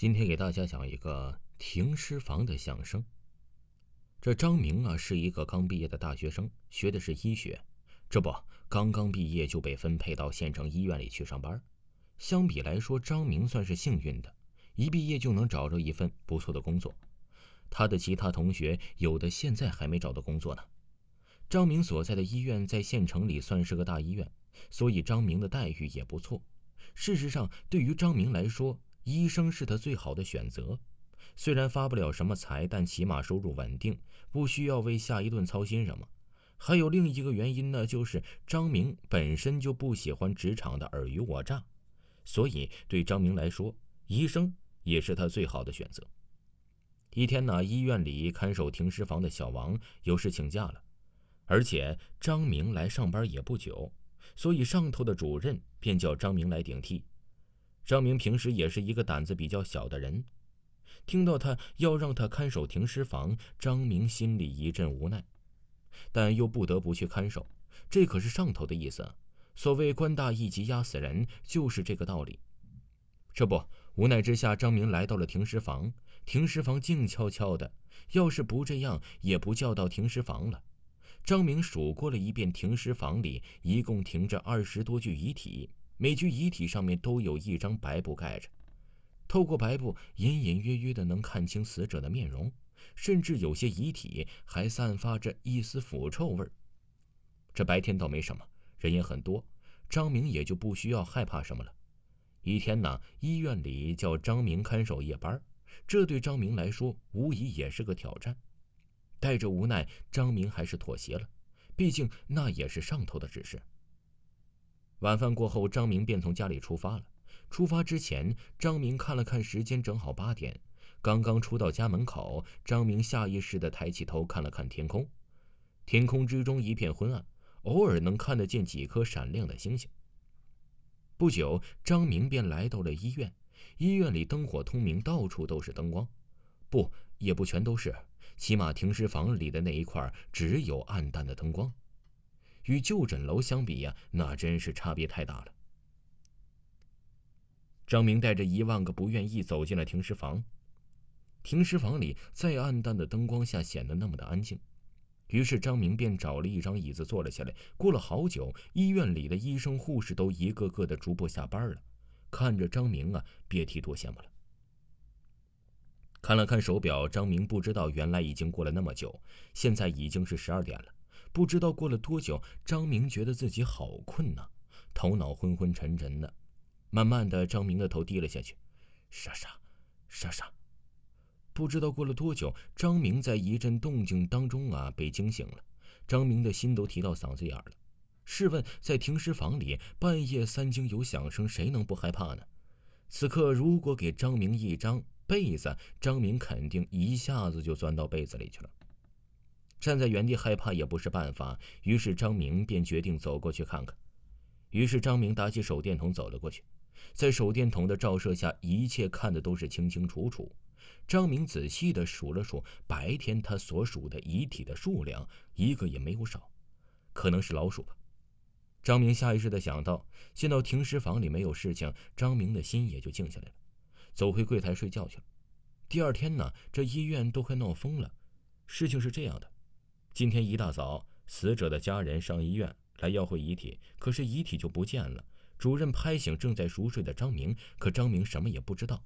今天给大家讲一个停尸房的相声。这张明啊，是一个刚毕业的大学生，学的是医学。这不，刚刚毕业就被分配到县城医院里去上班。相比来说，张明算是幸运的，一毕业就能找着一份不错的工作。他的其他同学有的现在还没找到工作呢。张明所在的医院在县城里算是个大医院，所以张明的待遇也不错。事实上，对于张明来说，医生是他最好的选择，虽然发不了什么财，但起码收入稳定，不需要为下一顿操心什么。还有另一个原因呢，就是张明本身就不喜欢职场的尔虞我诈，所以对张明来说，医生也是他最好的选择。一天呢，医院里看守停尸房的小王有事请假了，而且张明来上班也不久，所以上头的主任便叫张明来顶替。张明平时也是一个胆子比较小的人，听到他要让他看守停尸房，张明心里一阵无奈，但又不得不去看守。这可是上头的意思，所谓官大一级压死人，就是这个道理。这不，无奈之下，张明来到了停尸房。停尸房静悄悄的，要是不这样，也不叫到停尸房了。张明数过了一遍，停尸房里一共停着二十多具遗体。每具遗体上面都有一张白布盖着，透过白布隐隐约约的能看清死者的面容，甚至有些遗体还散发着一丝腐臭味这白天倒没什么，人也很多，张明也就不需要害怕什么了。一天呢，医院里叫张明看守夜班，这对张明来说无疑也是个挑战。带着无奈，张明还是妥协了，毕竟那也是上头的指示。晚饭过后，张明便从家里出发了。出发之前，张明看了看时间，正好八点。刚刚出到家门口，张明下意识地抬起头看了看天空。天空之中一片昏暗，偶尔能看得见几颗闪亮的星星。不久，张明便来到了医院。医院里灯火通明，到处都是灯光。不，也不全都是，起码停尸房里的那一块只有暗淡的灯光。与就诊楼相比呀，那真是差别太大了。张明带着一万个不愿意走进了停尸房。停尸房里在暗淡的灯光下显得那么的安静，于是张明便找了一张椅子坐了下来。过了好久，医院里的医生护士都一个个的逐步下班了，看着张明啊，别提多羡慕了。看了看手表，张明不知道原来已经过了那么久，现在已经是十二点了。不知道过了多久，张明觉得自己好困呐，头脑昏昏沉沉的。慢慢的，张明的头低了下去，沙沙，沙沙。不知道过了多久，张明在一阵动静当中啊被惊醒了。张明的心都提到嗓子眼了。试问，在停尸房里半夜三更有响声，谁能不害怕呢？此刻如果给张明一张被子，张明肯定一下子就钻到被子里去了。站在原地害怕也不是办法，于是张明便决定走过去看看。于是张明打起手电筒走了过去，在手电筒的照射下，一切看的都是清清楚楚。张明仔细的数了数白天他所数的遗体的数量，一个也没有少，可能是老鼠吧。张明下意识的想到，见到停尸房里没有事情，张明的心也就静下来了，走回柜台睡觉去了。第二天呢，这医院都快闹疯了。事情是这样的。今天一大早，死者的家人上医院来要回遗体，可是遗体就不见了。主任拍醒正在熟睡的张明，可张明什么也不知道。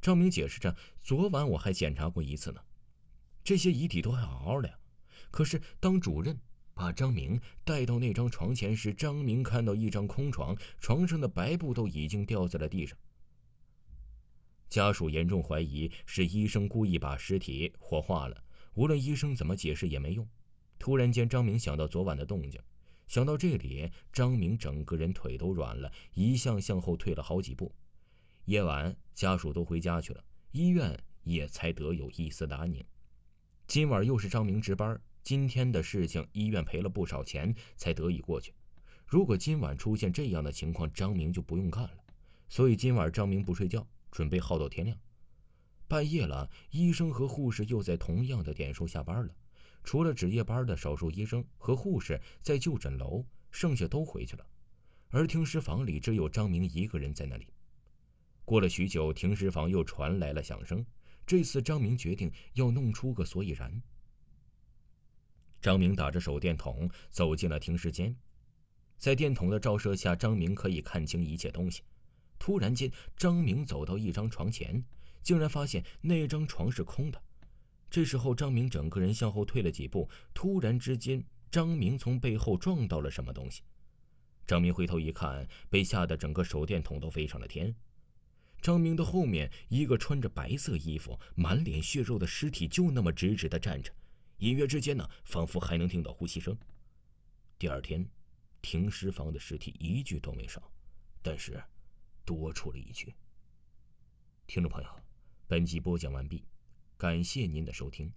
张明解释着：“昨晚我还检查过一次呢，这些遗体都还好好的呀。”可是当主任把张明带到那张床前时，张明看到一张空床，床上的白布都已经掉在了地上。家属严重怀疑是医生故意把尸体火化了，无论医生怎么解释也没用。突然间，张明想到昨晚的动静，想到这里，张明整个人腿都软了，一向向后退了好几步。夜晚，家属都回家去了，医院也才得有一丝的安宁。今晚又是张明值班，今天的事情，医院赔了不少钱才得以过去。如果今晚出现这样的情况，张明就不用干了。所以今晚张明不睡觉，准备耗到天亮。半夜了，医生和护士又在同样的点数下班了。除了值夜班的少数医生和护士在就诊楼，剩下都回去了，而停尸房里只有张明一个人在那里。过了许久，停尸房又传来了响声。这次张明决定要弄出个所以然。张明打着手电筒走进了停尸间，在电筒的照射下，张明可以看清一切东西。突然间，张明走到一张床前，竟然发现那张床是空的。这时候，张明整个人向后退了几步，突然之间，张明从背后撞到了什么东西。张明回头一看，被吓得整个手电筒都飞上了天。张明的后面，一个穿着白色衣服、满脸血肉的尸体就那么直直的站着，隐约之间呢，仿佛还能听到呼吸声。第二天，停尸房的尸体一具都没少，但是多出了一具。听众朋友，本集播讲完毕，感谢您的收听。